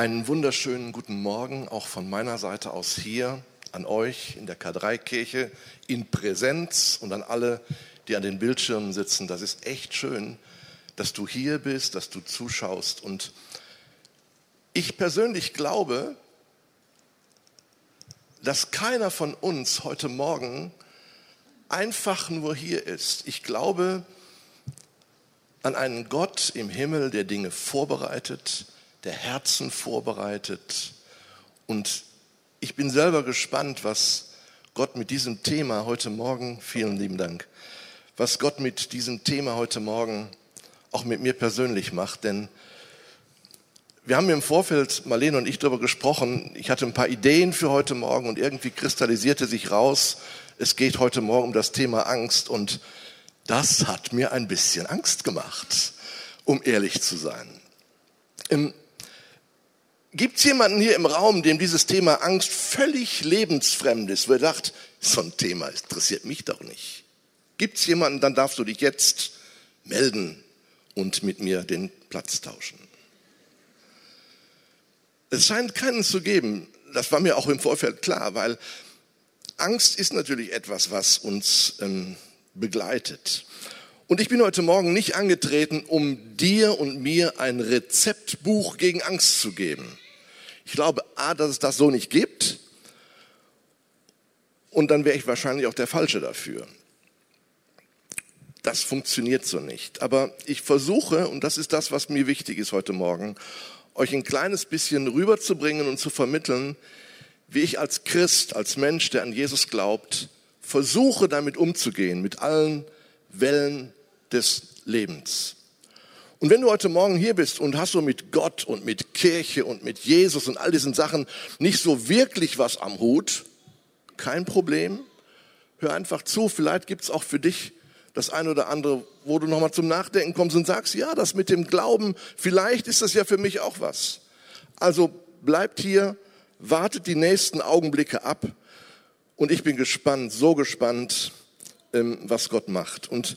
Einen wunderschönen guten Morgen auch von meiner Seite aus hier an euch in der K3-Kirche in Präsenz und an alle, die an den Bildschirmen sitzen. Das ist echt schön, dass du hier bist, dass du zuschaust. Und ich persönlich glaube, dass keiner von uns heute Morgen einfach nur hier ist. Ich glaube an einen Gott im Himmel, der Dinge vorbereitet, der Herzen vorbereitet. Und ich bin selber gespannt, was Gott mit diesem Thema heute Morgen, vielen lieben Dank, was Gott mit diesem Thema heute Morgen auch mit mir persönlich macht. Denn wir haben im Vorfeld, Marlene und ich, darüber gesprochen. Ich hatte ein paar Ideen für heute Morgen und irgendwie kristallisierte sich raus, es geht heute Morgen um das Thema Angst und das hat mir ein bisschen Angst gemacht, um ehrlich zu sein. Gibt es jemanden hier im Raum, dem dieses Thema Angst völlig lebensfremd ist, wo er sagt, so ein Thema interessiert mich doch nicht? Gibt es jemanden, dann darfst du dich jetzt melden und mit mir den Platz tauschen. Es scheint keinen zu geben. Das war mir auch im Vorfeld klar, weil Angst ist natürlich etwas, was uns ähm, begleitet. Und ich bin heute Morgen nicht angetreten, um dir und mir ein Rezeptbuch gegen Angst zu geben. Ich glaube, A, dass es das so nicht gibt. Und dann wäre ich wahrscheinlich auch der Falsche dafür. Das funktioniert so nicht. Aber ich versuche, und das ist das, was mir wichtig ist heute Morgen, euch ein kleines bisschen rüberzubringen und zu vermitteln, wie ich als Christ, als Mensch, der an Jesus glaubt, versuche damit umzugehen, mit allen Wellen des Lebens. Und wenn du heute Morgen hier bist und hast so mit Gott und mit Kirche und mit Jesus und all diesen Sachen nicht so wirklich was am Hut, kein Problem. Hör einfach zu, vielleicht gibt es auch für dich das eine oder andere, wo du nochmal zum Nachdenken kommst und sagst, ja, das mit dem Glauben, vielleicht ist das ja für mich auch was. Also bleibt hier, wartet die nächsten Augenblicke ab und ich bin gespannt, so gespannt, ähm, was Gott macht. Und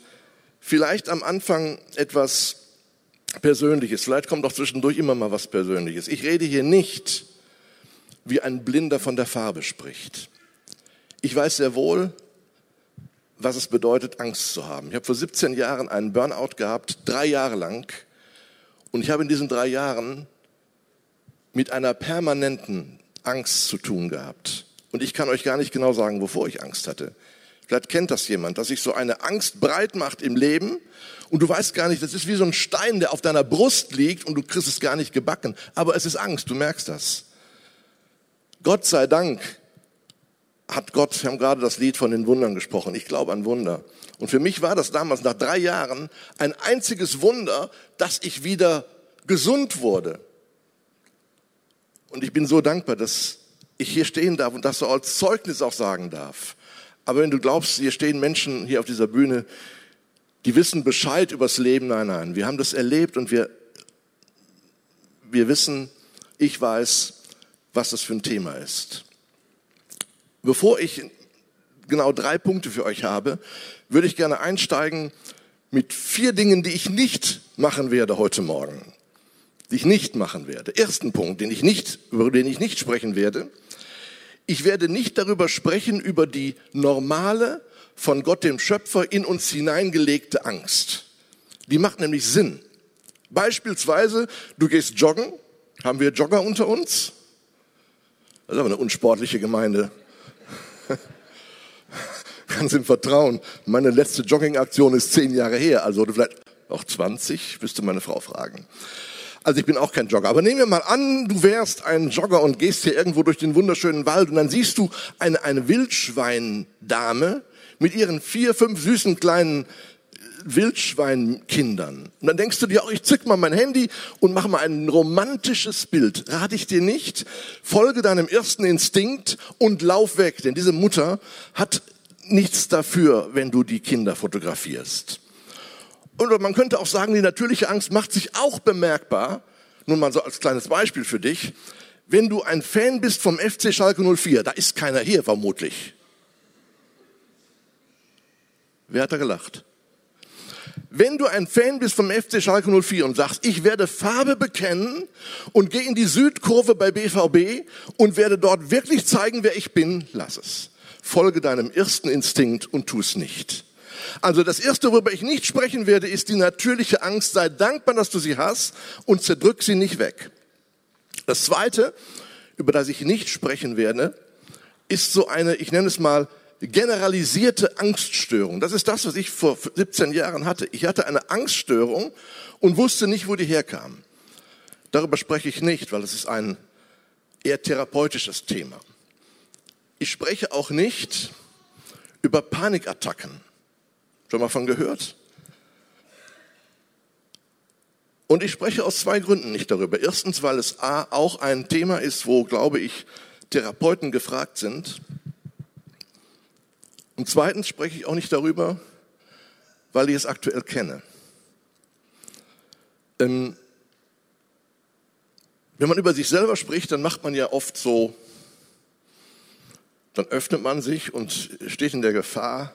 vielleicht am Anfang etwas Persönliches. Vielleicht kommt auch zwischendurch immer mal was Persönliches. Ich rede hier nicht, wie ein Blinder von der Farbe spricht. Ich weiß sehr wohl, was es bedeutet, Angst zu haben. Ich habe vor 17 Jahren einen Burnout gehabt, drei Jahre lang. Und ich habe in diesen drei Jahren mit einer permanenten Angst zu tun gehabt. Und ich kann euch gar nicht genau sagen, wovor ich Angst hatte. Vielleicht kennt das jemand, dass sich so eine Angst breit macht im Leben und du weißt gar nicht, das ist wie so ein Stein, der auf deiner Brust liegt und du kriegst es gar nicht gebacken. Aber es ist Angst, du merkst das. Gott sei Dank hat Gott, wir haben gerade das Lied von den Wundern gesprochen, ich glaube an Wunder. Und für mich war das damals nach drei Jahren ein einziges Wunder, dass ich wieder gesund wurde. Und ich bin so dankbar, dass ich hier stehen darf und das so als Zeugnis auch sagen darf. Aber wenn du glaubst, hier stehen Menschen hier auf dieser Bühne, die wissen Bescheid übers Leben. Nein, nein, wir haben das erlebt und wir, wir wissen, ich weiß, was das für ein Thema ist. Bevor ich genau drei Punkte für euch habe, würde ich gerne einsteigen mit vier Dingen, die ich nicht machen werde heute Morgen. Die ich nicht machen werde. Ersten Punkt, den ich nicht, über den ich nicht sprechen werde. Ich werde nicht darüber sprechen, über die normale von Gott dem Schöpfer in uns hineingelegte Angst. Die macht nämlich Sinn. Beispielsweise, du gehst joggen. Haben wir Jogger unter uns? Das ist aber eine unsportliche Gemeinde. Ganz im Vertrauen. Meine letzte Joggingaktion ist zehn Jahre her, also vielleicht auch 20, müsste meine Frau fragen. Also ich bin auch kein Jogger. Aber nehmen wir mal an, du wärst ein Jogger und gehst hier irgendwo durch den wunderschönen Wald und dann siehst du eine, eine Wildschweindame, mit ihren vier, fünf süßen kleinen Wildschweinkindern. Und dann denkst du dir, oh, ich zück mal mein Handy und mach mal ein romantisches Bild. Rate ich dir nicht. Folge deinem ersten Instinkt und lauf weg. Denn diese Mutter hat nichts dafür, wenn du die Kinder fotografierst. Und man könnte auch sagen, die natürliche Angst macht sich auch bemerkbar. Nun mal so als kleines Beispiel für dich. Wenn du ein Fan bist vom FC Schalke 04, da ist keiner hier vermutlich. Wer hat da gelacht? wenn du ein Fan bist vom FC Schalke 04 und sagst, ich werde Farbe bekennen und gehe in die Südkurve bei BVB und werde dort wirklich zeigen, wer ich bin, lass es. Folge deinem ersten Instinkt und tu es nicht. Also das erste, worüber ich nicht sprechen werde, ist die natürliche Angst. Sei dankbar, dass du sie hast und zerdrück sie nicht weg. Das zweite, über das ich nicht sprechen werde, ist so eine, ich nenne es mal, generalisierte Angststörung. Das ist das, was ich vor 17 Jahren hatte. Ich hatte eine Angststörung und wusste nicht, wo die herkam. Darüber spreche ich nicht, weil es ist ein eher therapeutisches Thema. Ich spreche auch nicht über Panikattacken. Schon mal von gehört? Und ich spreche aus zwei Gründen nicht darüber. Erstens, weil es A, auch ein Thema ist, wo, glaube ich, Therapeuten gefragt sind. Und zweitens spreche ich auch nicht darüber, weil ich es aktuell kenne. Ähm, wenn man über sich selber spricht, dann macht man ja oft so, dann öffnet man sich und steht in der Gefahr,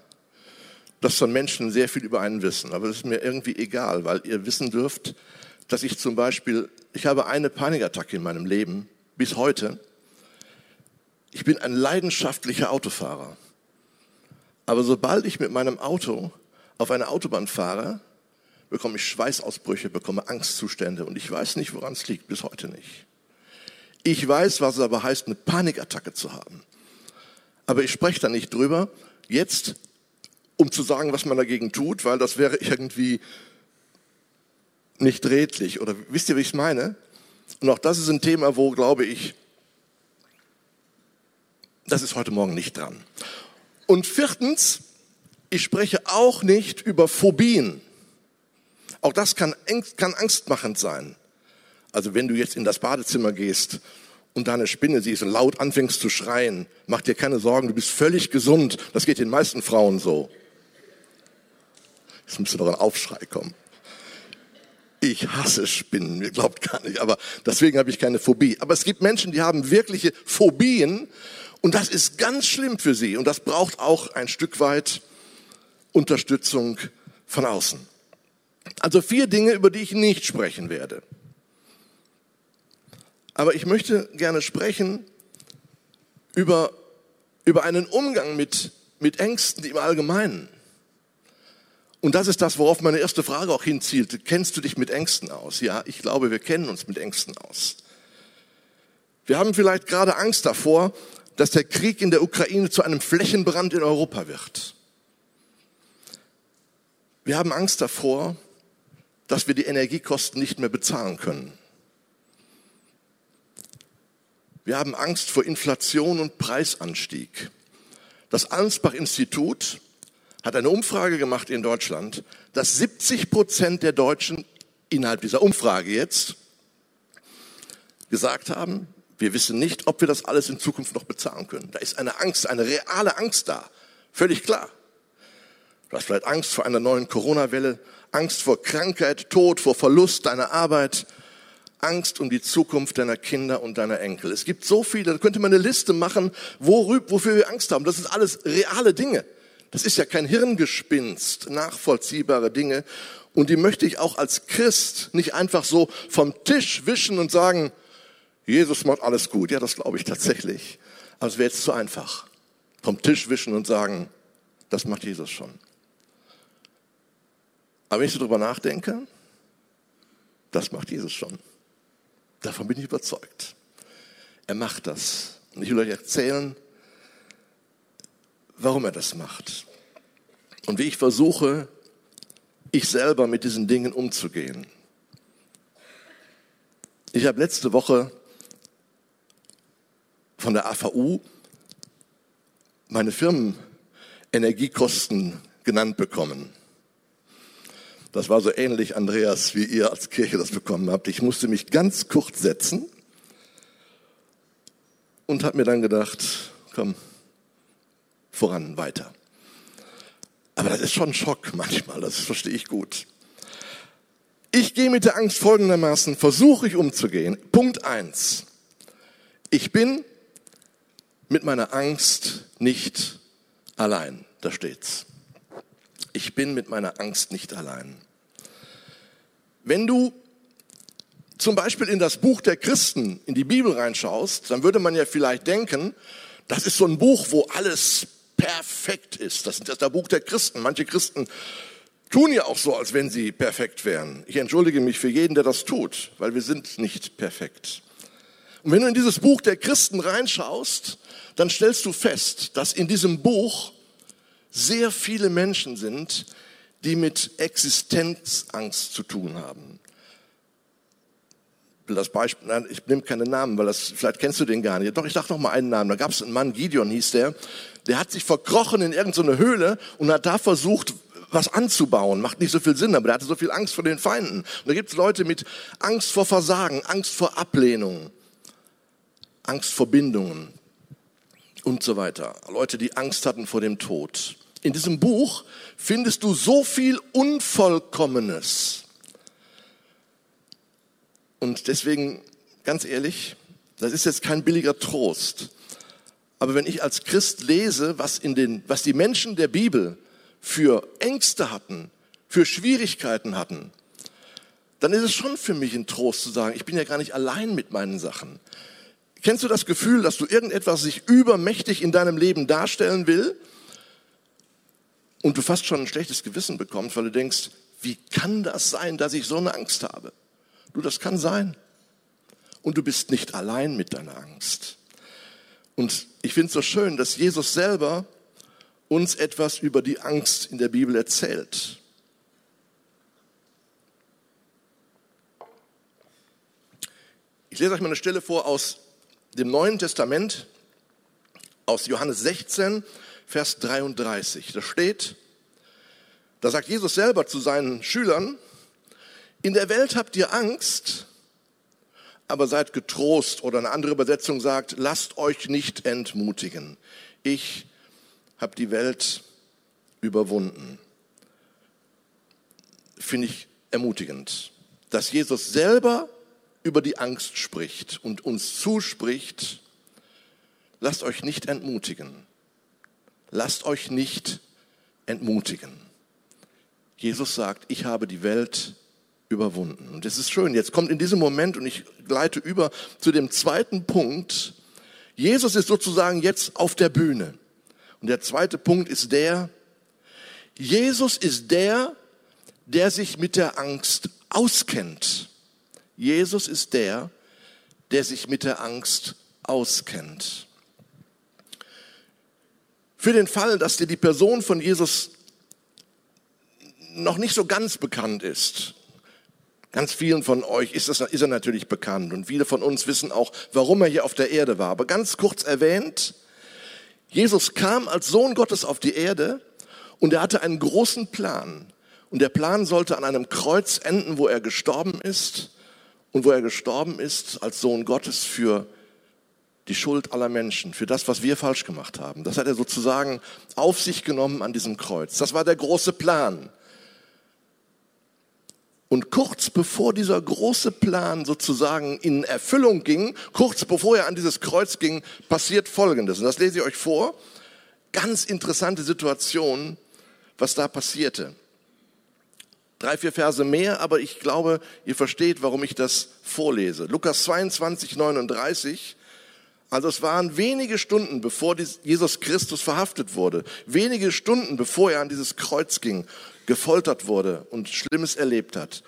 dass von Menschen sehr viel über einen wissen. Aber das ist mir irgendwie egal, weil ihr wissen dürft, dass ich zum Beispiel, ich habe eine Panikattacke in meinem Leben bis heute. Ich bin ein leidenschaftlicher Autofahrer. Aber sobald ich mit meinem Auto auf eine Autobahn fahre, bekomme ich Schweißausbrüche, bekomme Angstzustände und ich weiß nicht, woran es liegt, bis heute nicht. Ich weiß, was es aber heißt, eine Panikattacke zu haben. Aber ich spreche da nicht drüber, jetzt, um zu sagen, was man dagegen tut, weil das wäre irgendwie nicht redlich. Oder wisst ihr, wie ich es meine? Und auch das ist ein Thema, wo, glaube ich, das ist heute Morgen nicht dran. Und viertens, ich spreche auch nicht über Phobien. Auch das kann, kann angstmachend sein. Also wenn du jetzt in das Badezimmer gehst und da eine Spinne siehst und laut anfängst zu schreien, mach dir keine Sorgen, du bist völlig gesund. Das geht den meisten Frauen so. Jetzt müsste doch ein Aufschrei kommen. Ich hasse Spinnen, ihr glaubt gar nicht, aber deswegen habe ich keine Phobie. Aber es gibt Menschen, die haben wirkliche Phobien und das ist ganz schlimm für sie und das braucht auch ein Stück weit Unterstützung von außen. Also vier Dinge, über die ich nicht sprechen werde. Aber ich möchte gerne sprechen über, über einen Umgang mit, mit Ängsten im Allgemeinen. Und das ist das, worauf meine erste Frage auch hinzielt. Kennst du dich mit Ängsten aus? Ja, ich glaube, wir kennen uns mit Ängsten aus. Wir haben vielleicht gerade Angst davor, dass der Krieg in der Ukraine zu einem Flächenbrand in Europa wird. Wir haben Angst davor, dass wir die Energiekosten nicht mehr bezahlen können. Wir haben Angst vor Inflation und Preisanstieg. Das Ansbach-Institut hat eine Umfrage gemacht in Deutschland, dass 70 Prozent der Deutschen innerhalb dieser Umfrage jetzt gesagt haben, wir wissen nicht, ob wir das alles in Zukunft noch bezahlen können. Da ist eine Angst, eine reale Angst da. Völlig klar. Du hast vielleicht Angst vor einer neuen Corona-Welle, Angst vor Krankheit, Tod, vor Verlust deiner Arbeit, Angst um die Zukunft deiner Kinder und deiner Enkel. Es gibt so viele, da könnte man eine Liste machen, wofür wir Angst haben. Das ist alles reale Dinge. Das ist ja kein Hirngespinst, nachvollziehbare Dinge. Und die möchte ich auch als Christ nicht einfach so vom Tisch wischen und sagen, Jesus macht alles gut. Ja, das glaube ich tatsächlich. Aber es wäre jetzt zu einfach. Vom Tisch wischen und sagen, das macht Jesus schon. Aber wenn ich so drüber nachdenke, das macht Jesus schon. Davon bin ich überzeugt. Er macht das. Und ich will euch erzählen, warum er das macht. Und wie ich versuche, ich selber mit diesen Dingen umzugehen. Ich habe letzte Woche von der AVU meine Firmenenergiekosten genannt bekommen. Das war so ähnlich, Andreas, wie ihr als Kirche das bekommen habt. Ich musste mich ganz kurz setzen und habe mir dann gedacht, komm, voran, weiter. Aber das ist schon ein Schock manchmal, das verstehe ich gut. Ich gehe mit der Angst folgendermaßen, versuche ich umzugehen. Punkt eins: Ich bin mit meiner Angst nicht allein. Da steht's. Ich bin mit meiner Angst nicht allein. Wenn du zum Beispiel in das Buch der Christen, in die Bibel reinschaust, dann würde man ja vielleicht denken, das ist so ein Buch, wo alles perfekt ist. Das ist das Buch der Christen. Manche Christen tun ja auch so, als wenn sie perfekt wären. Ich entschuldige mich für jeden, der das tut, weil wir sind nicht perfekt. Und wenn du in dieses Buch der Christen reinschaust, dann stellst du fest, dass in diesem Buch sehr viele Menschen sind, die mit Existenzangst zu tun haben. Das Beispiel, nein, ich nehme keine Namen, weil das, vielleicht kennst du den gar nicht. Doch, ich sag noch mal einen Namen. Da gab es einen Mann, Gideon hieß der, der hat sich verkrochen in irgendeine Höhle und hat da versucht, was anzubauen. Macht nicht so viel Sinn, aber der hatte so viel Angst vor den Feinden. Und da gibt es Leute mit Angst vor Versagen, Angst vor Ablehnung, Angst vor Bindungen und so weiter. Leute, die Angst hatten vor dem Tod. In diesem Buch findest du so viel Unvollkommenes. Und deswegen, ganz ehrlich, das ist jetzt kein billiger Trost. Aber wenn ich als Christ lese, was, in den, was die Menschen der Bibel für Ängste hatten, für Schwierigkeiten hatten, dann ist es schon für mich ein Trost zu sagen, ich bin ja gar nicht allein mit meinen Sachen. Kennst du das Gefühl, dass du irgendetwas sich übermächtig in deinem Leben darstellen will und du fast schon ein schlechtes Gewissen bekommst, weil du denkst, wie kann das sein, dass ich so eine Angst habe? Du, das kann sein. Und du bist nicht allein mit deiner Angst. Und ich finde es so schön, dass Jesus selber uns etwas über die Angst in der Bibel erzählt. Ich lese euch mal eine Stelle vor aus dem Neuen Testament, aus Johannes 16, Vers 33. Da steht, da sagt Jesus selber zu seinen Schülern, in der Welt habt ihr Angst, aber seid getrost. Oder eine andere Übersetzung sagt, lasst euch nicht entmutigen. Ich habe die Welt überwunden. Finde ich ermutigend, dass Jesus selber über die Angst spricht und uns zuspricht, lasst euch nicht entmutigen. Lasst euch nicht entmutigen. Jesus sagt, ich habe die Welt überwunden. Und das ist schön. Jetzt kommt in diesem Moment, und ich gleite über zu dem zweiten Punkt, Jesus ist sozusagen jetzt auf der Bühne. Und der zweite Punkt ist der, Jesus ist der, der sich mit der Angst auskennt. Jesus ist der, der sich mit der Angst auskennt. Für den Fall, dass dir die Person von Jesus noch nicht so ganz bekannt ist, ganz vielen von euch ist, das, ist er natürlich bekannt und viele von uns wissen auch, warum er hier auf der Erde war. Aber ganz kurz erwähnt, Jesus kam als Sohn Gottes auf die Erde und er hatte einen großen Plan. Und der Plan sollte an einem Kreuz enden, wo er gestorben ist und wo er gestorben ist als Sohn Gottes für die Schuld aller Menschen, für das, was wir falsch gemacht haben. Das hat er sozusagen auf sich genommen an diesem Kreuz. Das war der große Plan. Und kurz bevor dieser große Plan sozusagen in Erfüllung ging, kurz bevor er an dieses Kreuz ging, passiert Folgendes. Und das lese ich euch vor. Ganz interessante Situation, was da passierte. Drei, vier Verse mehr, aber ich glaube, ihr versteht, warum ich das vorlese. Lukas 22, 39. Also es waren wenige Stunden, bevor Jesus Christus verhaftet wurde, wenige Stunden, bevor er an dieses Kreuz ging gefoltert wurde und Schlimmes erlebt hat.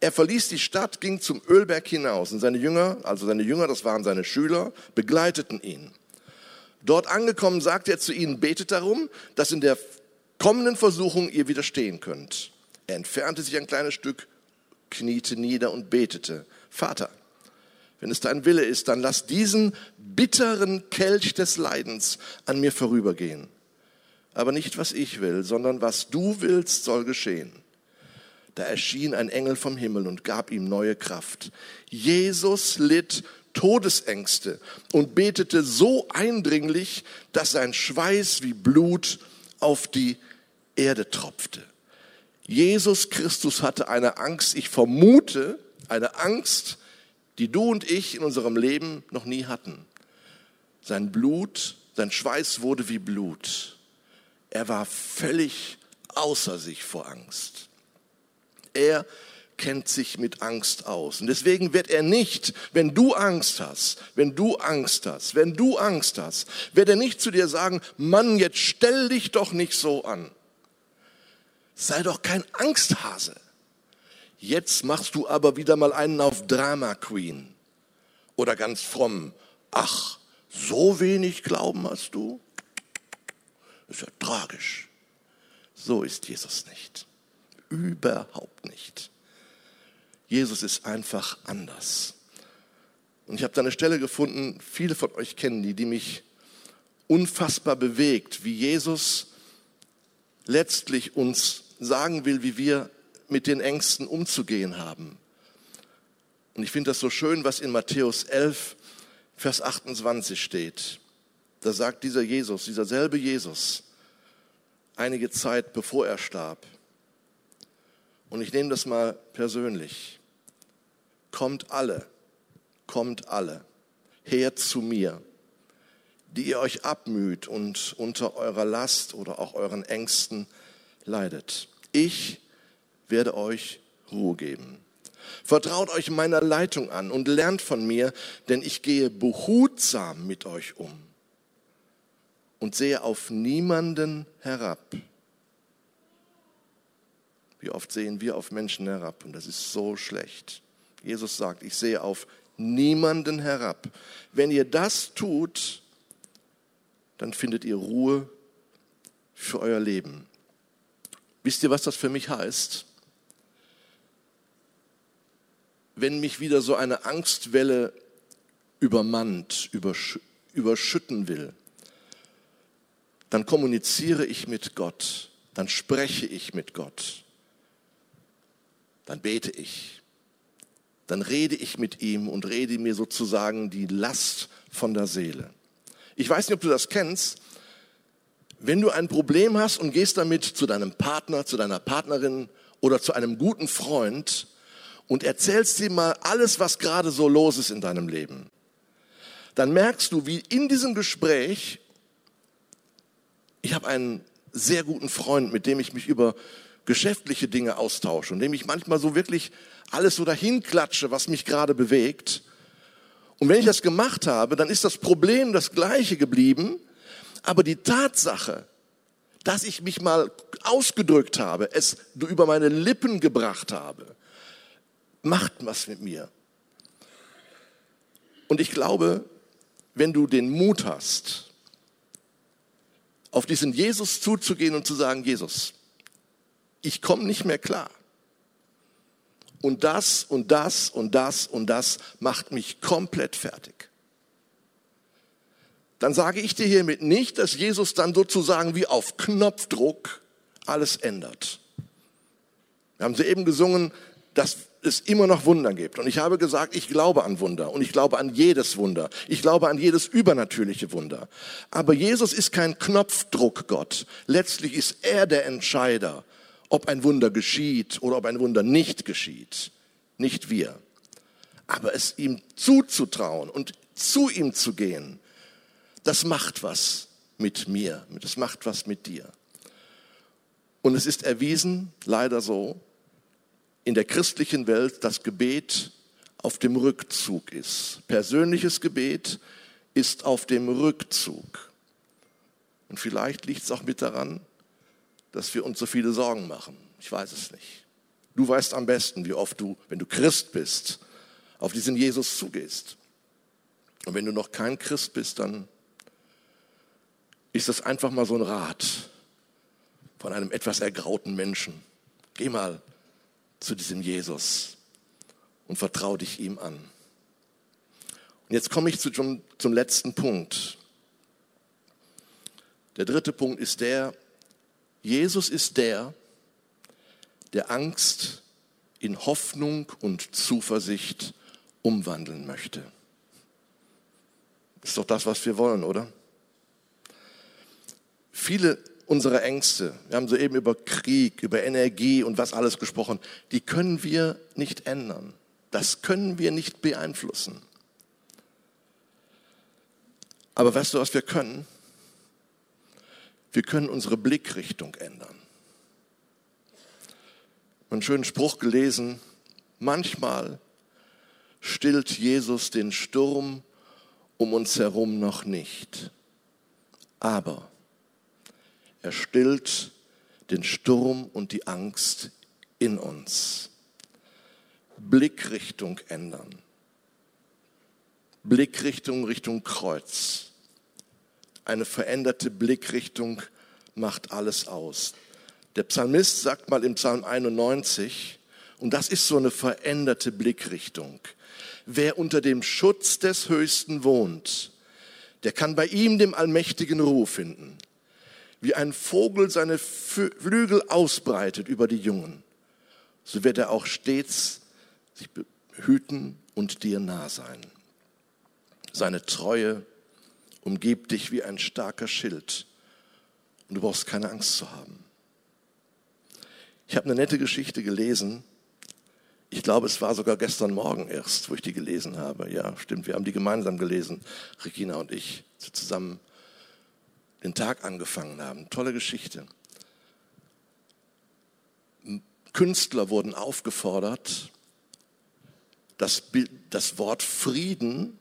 Er verließ die Stadt, ging zum Ölberg hinaus und seine Jünger, also seine Jünger, das waren seine Schüler, begleiteten ihn. Dort angekommen sagte er zu ihnen, betet darum, dass in der kommenden Versuchung ihr widerstehen könnt. Er entfernte sich ein kleines Stück, kniete nieder und betete, Vater, wenn es dein Wille ist, dann lass diesen bitteren Kelch des Leidens an mir vorübergehen aber nicht was ich will, sondern was du willst, soll geschehen. Da erschien ein Engel vom Himmel und gab ihm neue Kraft. Jesus litt Todesängste und betete so eindringlich, dass sein Schweiß wie Blut auf die Erde tropfte. Jesus Christus hatte eine Angst, ich vermute, eine Angst, die du und ich in unserem Leben noch nie hatten. Sein Blut, sein Schweiß wurde wie Blut. Er war völlig außer sich vor Angst. Er kennt sich mit Angst aus. Und deswegen wird er nicht, wenn du Angst hast, wenn du Angst hast, wenn du Angst hast, wird er nicht zu dir sagen, Mann, jetzt stell dich doch nicht so an. Sei doch kein Angsthase. Jetzt machst du aber wieder mal einen auf Drama Queen. Oder ganz fromm. Ach, so wenig Glauben hast du? Das ist ja tragisch. So ist Jesus nicht. Überhaupt nicht. Jesus ist einfach anders. Und ich habe da eine Stelle gefunden, viele von euch kennen die, die mich unfassbar bewegt, wie Jesus letztlich uns sagen will, wie wir mit den Ängsten umzugehen haben. Und ich finde das so schön, was in Matthäus 11, Vers 28 steht. Da sagt dieser Jesus, dieser selbe Jesus, einige Zeit bevor er starb. Und ich nehme das mal persönlich. Kommt alle, kommt alle her zu mir, die ihr euch abmüht und unter eurer Last oder auch euren Ängsten leidet. Ich werde euch Ruhe geben. Vertraut euch meiner Leitung an und lernt von mir, denn ich gehe behutsam mit euch um und sehe auf niemanden herab. Wie oft sehen wir auf Menschen herab und das ist so schlecht. Jesus sagt, ich sehe auf niemanden herab. Wenn ihr das tut, dann findet ihr Ruhe für euer Leben. Wisst ihr, was das für mich heißt? Wenn mich wieder so eine Angstwelle übermannt, übersch überschütten will, dann kommuniziere ich mit Gott, dann spreche ich mit Gott, dann bete ich dann rede ich mit ihm und rede mir sozusagen die Last von der Seele. Ich weiß nicht, ob du das kennst. Wenn du ein Problem hast und gehst damit zu deinem Partner, zu deiner Partnerin oder zu einem guten Freund und erzählst ihm mal alles, was gerade so los ist in deinem Leben, dann merkst du, wie in diesem Gespräch, ich habe einen sehr guten Freund, mit dem ich mich über geschäftliche Dinge austausche und dem ich manchmal so wirklich alles so dahin klatsche, was mich gerade bewegt. Und wenn ich das gemacht habe, dann ist das Problem das gleiche geblieben, aber die Tatsache, dass ich mich mal ausgedrückt habe, es über meine Lippen gebracht habe, macht was mit mir. Und ich glaube, wenn du den Mut hast, auf diesen Jesus zuzugehen und zu sagen, Jesus, ich komme nicht mehr klar und das und das und das und das macht mich komplett fertig. Dann sage ich dir hiermit nicht, dass Jesus dann sozusagen wie auf Knopfdruck alles ändert. Wir haben soeben gesungen, dass es immer noch Wunder gibt. Und ich habe gesagt, ich glaube an Wunder und ich glaube an jedes Wunder. Ich glaube an jedes übernatürliche Wunder. Aber Jesus ist kein Knopfdruck-Gott. Letztlich ist er der Entscheider ob ein Wunder geschieht oder ob ein Wunder nicht geschieht. Nicht wir. Aber es ihm zuzutrauen und zu ihm zu gehen, das macht was mit mir, das macht was mit dir. Und es ist erwiesen, leider so, in der christlichen Welt, dass Gebet auf dem Rückzug ist. Persönliches Gebet ist auf dem Rückzug. Und vielleicht liegt es auch mit daran, dass wir uns so viele Sorgen machen. Ich weiß es nicht. Du weißt am besten, wie oft du, wenn du Christ bist, auf diesen Jesus zugehst. Und wenn du noch kein Christ bist, dann ist das einfach mal so ein Rat von einem etwas ergrauten Menschen. Geh mal zu diesem Jesus und vertraue dich ihm an. Und jetzt komme ich zu, zum, zum letzten Punkt. Der dritte Punkt ist der, Jesus ist der, der Angst in Hoffnung und Zuversicht umwandeln möchte. Ist doch das, was wir wollen, oder? Viele unserer Ängste, wir haben soeben über Krieg, über Energie und was alles gesprochen, die können wir nicht ändern. Das können wir nicht beeinflussen. Aber weißt du, was wir können? Wir können unsere Blickrichtung ändern. Einen schönen Spruch gelesen, manchmal stillt Jesus den Sturm um uns herum noch nicht. Aber er stillt den Sturm und die Angst in uns. Blickrichtung ändern. Blickrichtung Richtung Kreuz. Eine veränderte Blickrichtung macht alles aus. Der Psalmist sagt mal im Psalm 91, und das ist so eine veränderte Blickrichtung. Wer unter dem Schutz des Höchsten wohnt, der kann bei ihm dem Allmächtigen Ruhe finden. Wie ein Vogel seine Flügel ausbreitet über die Jungen, so wird er auch stets sich hüten und dir nah sein. Seine Treue umgibt dich wie ein starker Schild und du brauchst keine Angst zu haben. Ich habe eine nette Geschichte gelesen. Ich glaube, es war sogar gestern Morgen erst, wo ich die gelesen habe. Ja, stimmt, wir haben die gemeinsam gelesen, Regina und ich, zusammen den Tag angefangen haben. Tolle Geschichte. Künstler wurden aufgefordert, das, Bild, das Wort Frieden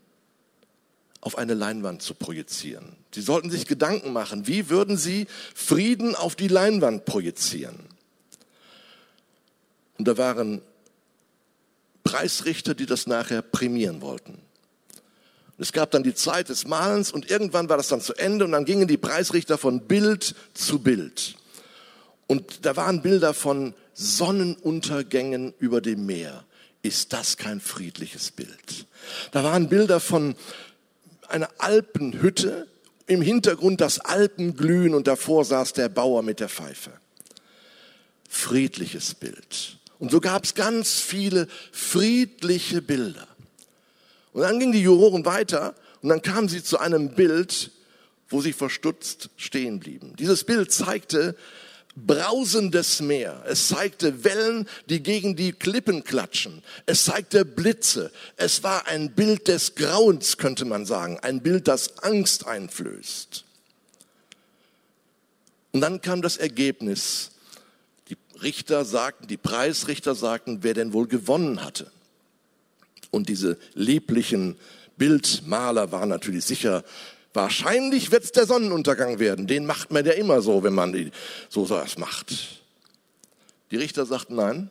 auf eine Leinwand zu projizieren. Sie sollten sich Gedanken machen, wie würden sie Frieden auf die Leinwand projizieren. Und da waren Preisrichter, die das nachher prämieren wollten. Es gab dann die Zeit des Malens und irgendwann war das dann zu Ende und dann gingen die Preisrichter von Bild zu Bild. Und da waren Bilder von Sonnenuntergängen über dem Meer. Ist das kein friedliches Bild? Da waren Bilder von einer Alpenhütte, im Hintergrund das Alpenglühen und davor saß der Bauer mit der Pfeife. Friedliches Bild. Und so gab es ganz viele friedliche Bilder. Und dann gingen die Juroren weiter und dann kamen sie zu einem Bild, wo sie verstutzt stehen blieben. Dieses Bild zeigte brausendes Meer. Es zeigte Wellen, die gegen die Klippen klatschen. Es zeigte Blitze. Es war ein Bild des Grauens, könnte man sagen. Ein Bild, das Angst einflößt. Und dann kam das Ergebnis. Die Richter sagten, die Preisrichter sagten, wer denn wohl gewonnen hatte. Und diese lieblichen Bildmaler waren natürlich sicher Wahrscheinlich wird es der Sonnenuntergang werden. Den macht man ja immer so, wenn man so was macht. Die Richter sagten nein.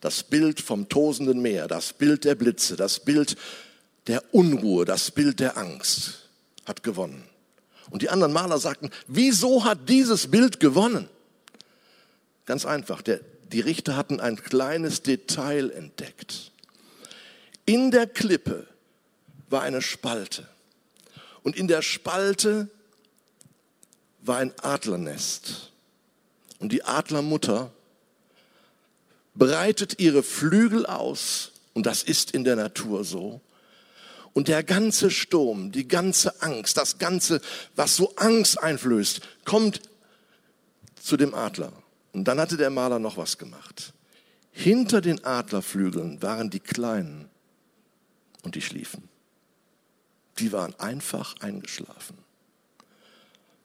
Das Bild vom tosenden Meer, das Bild der Blitze, das Bild der Unruhe, das Bild der Angst hat gewonnen. Und die anderen Maler sagten, wieso hat dieses Bild gewonnen? Ganz einfach, der, die Richter hatten ein kleines Detail entdeckt. In der Klippe war eine Spalte. Und in der Spalte war ein Adlernest. Und die Adlermutter breitet ihre Flügel aus, und das ist in der Natur so. Und der ganze Sturm, die ganze Angst, das Ganze, was so Angst einflößt, kommt zu dem Adler. Und dann hatte der Maler noch was gemacht. Hinter den Adlerflügeln waren die Kleinen und die schliefen die waren einfach eingeschlafen,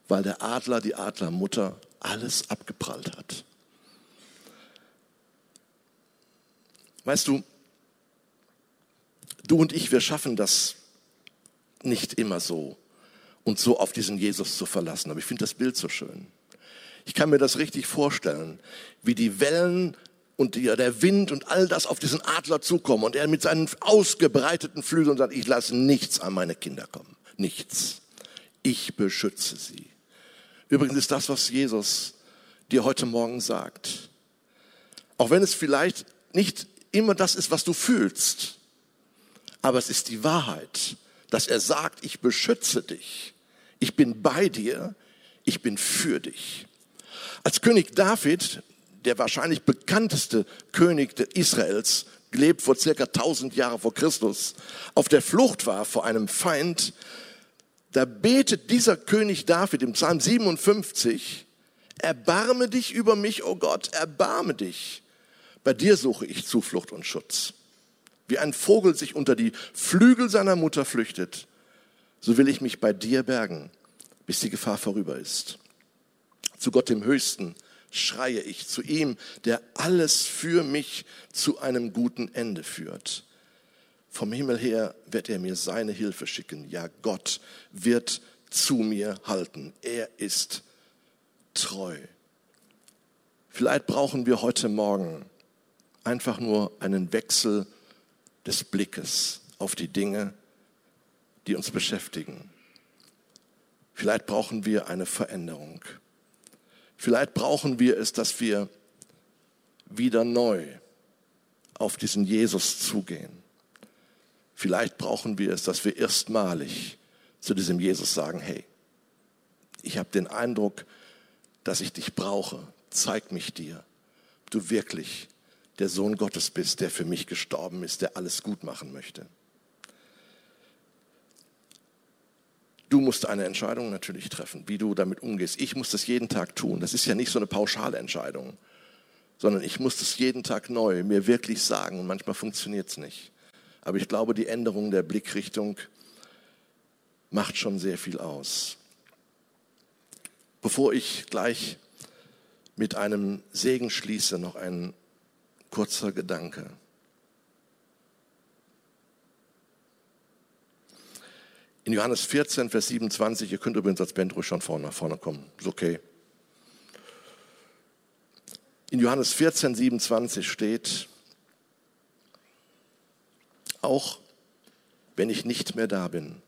weil der Adler, die Adlermutter alles abgeprallt hat. Weißt du, du und ich, wir schaffen das nicht immer so, uns so auf diesen Jesus zu verlassen. Aber ich finde das Bild so schön. Ich kann mir das richtig vorstellen, wie die Wellen und der Wind und all das auf diesen Adler zukommen und er mit seinen ausgebreiteten Flügeln sagt, ich lasse nichts an meine Kinder kommen. Nichts. Ich beschütze sie. Übrigens ist das, was Jesus dir heute Morgen sagt. Auch wenn es vielleicht nicht immer das ist, was du fühlst, aber es ist die Wahrheit, dass er sagt, ich beschütze dich. Ich bin bei dir. Ich bin für dich. Als König David, der wahrscheinlich bekannteste König Israels, gelebt vor circa 1000 Jahren vor Christus, auf der Flucht war vor einem Feind, da betet dieser König David im Psalm 57, erbarme dich über mich, o oh Gott, erbarme dich. Bei dir suche ich Zuflucht und Schutz. Wie ein Vogel sich unter die Flügel seiner Mutter flüchtet, so will ich mich bei dir bergen, bis die Gefahr vorüber ist. Zu Gott dem Höchsten schreie ich zu ihm, der alles für mich zu einem guten Ende führt. Vom Himmel her wird er mir seine Hilfe schicken. Ja, Gott wird zu mir halten. Er ist treu. Vielleicht brauchen wir heute Morgen einfach nur einen Wechsel des Blickes auf die Dinge, die uns beschäftigen. Vielleicht brauchen wir eine Veränderung. Vielleicht brauchen wir es, dass wir wieder neu auf diesen Jesus zugehen. Vielleicht brauchen wir es, dass wir erstmalig zu diesem Jesus sagen, hey, ich habe den Eindruck, dass ich dich brauche. Zeig mich dir, ob du wirklich der Sohn Gottes bist, der für mich gestorben ist, der alles gut machen möchte. Du musst eine Entscheidung natürlich treffen, wie du damit umgehst. Ich muss das jeden Tag tun. Das ist ja nicht so eine pauschale Entscheidung, sondern ich muss das jeden Tag neu mir wirklich sagen. Und manchmal funktioniert es nicht. Aber ich glaube, die Änderung der Blickrichtung macht schon sehr viel aus. Bevor ich gleich mit einem Segen schließe, noch ein kurzer Gedanke. In Johannes 14, Vers 27, ihr könnt übrigens als Band ruhig schon vorne, vorne kommen, ist okay. In Johannes 14, 27 steht, auch wenn ich nicht mehr da bin,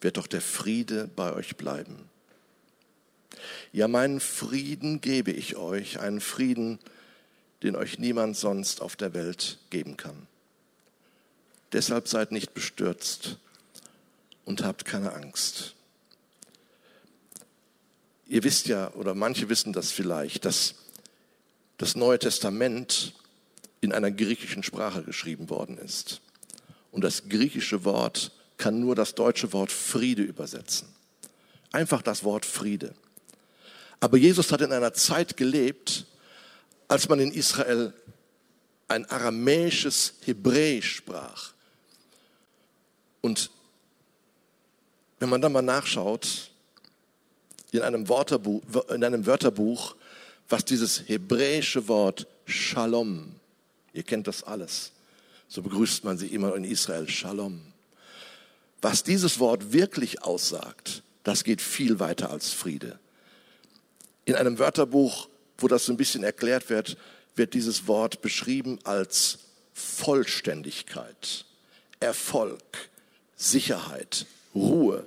wird doch der Friede bei euch bleiben. Ja, meinen Frieden gebe ich euch, einen Frieden, den euch niemand sonst auf der Welt geben kann. Deshalb seid nicht bestürzt und habt keine Angst. Ihr wisst ja, oder manche wissen das vielleicht, dass das Neue Testament in einer griechischen Sprache geschrieben worden ist. Und das griechische Wort kann nur das deutsche Wort Friede übersetzen. Einfach das Wort Friede. Aber Jesus hat in einer Zeit gelebt, als man in Israel ein aramäisches Hebräisch sprach. Und wenn man dann mal nachschaut, in einem, Wörterbuch, in einem Wörterbuch, was dieses hebräische Wort Shalom, ihr kennt das alles, so begrüßt man sie immer in Israel, Shalom. Was dieses Wort wirklich aussagt, das geht viel weiter als Friede. In einem Wörterbuch, wo das so ein bisschen erklärt wird, wird dieses Wort beschrieben als Vollständigkeit, Erfolg, Sicherheit, Ruhe,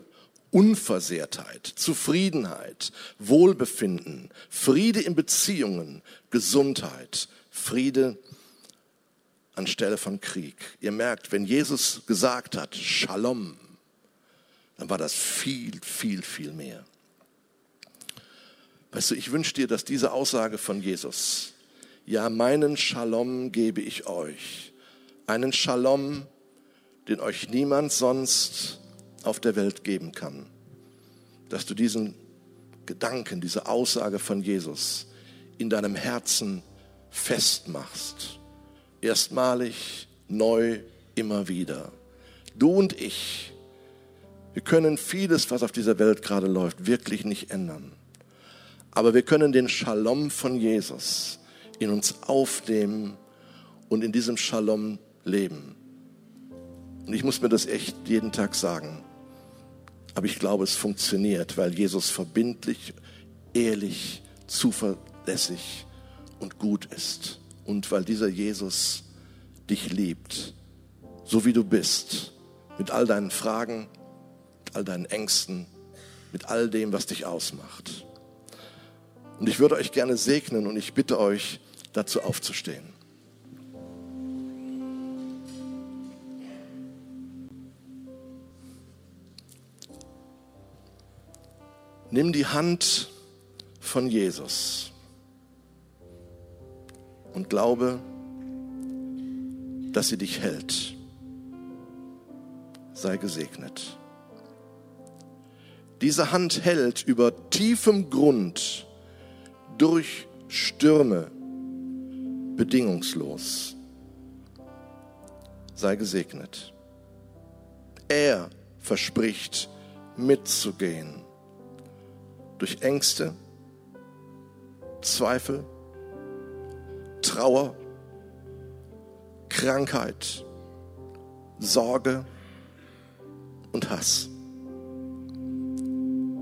Unversehrtheit, Zufriedenheit, Wohlbefinden, Friede in Beziehungen, Gesundheit, Friede anstelle von Krieg. Ihr merkt, wenn Jesus gesagt hat, Shalom, dann war das viel, viel, viel mehr. Weißt du, ich wünsche dir, dass diese Aussage von Jesus, ja, meinen Shalom gebe ich euch, einen Shalom, den euch niemand sonst auf der Welt geben kann, dass du diesen Gedanken, diese Aussage von Jesus in deinem Herzen festmachst. Erstmalig, neu, immer wieder. Du und ich, wir können vieles, was auf dieser Welt gerade läuft, wirklich nicht ändern. Aber wir können den Shalom von Jesus in uns aufnehmen und in diesem Shalom leben. Und ich muss mir das echt jeden Tag sagen. Aber ich glaube, es funktioniert, weil Jesus verbindlich, ehrlich, zuverlässig und gut ist. Und weil dieser Jesus dich liebt, so wie du bist, mit all deinen Fragen, all deinen Ängsten, mit all dem, was dich ausmacht. Und ich würde euch gerne segnen und ich bitte euch, dazu aufzustehen. Nimm die Hand von Jesus und glaube, dass sie dich hält. Sei gesegnet. Diese Hand hält über tiefem Grund durch Stürme bedingungslos. Sei gesegnet. Er verspricht mitzugehen durch Ängste, Zweifel, Trauer, Krankheit, Sorge und Hass.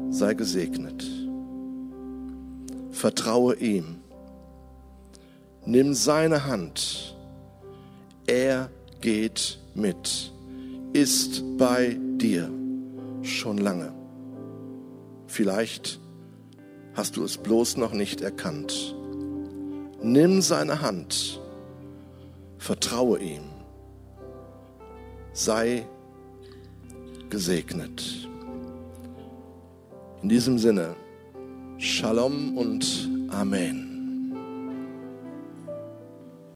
Sei gesegnet. Vertraue ihm. Nimm seine Hand. Er geht mit, ist bei dir schon lange. Vielleicht hast du es bloß noch nicht erkannt. Nimm seine Hand, vertraue ihm, sei gesegnet. In diesem Sinne, Shalom und Amen.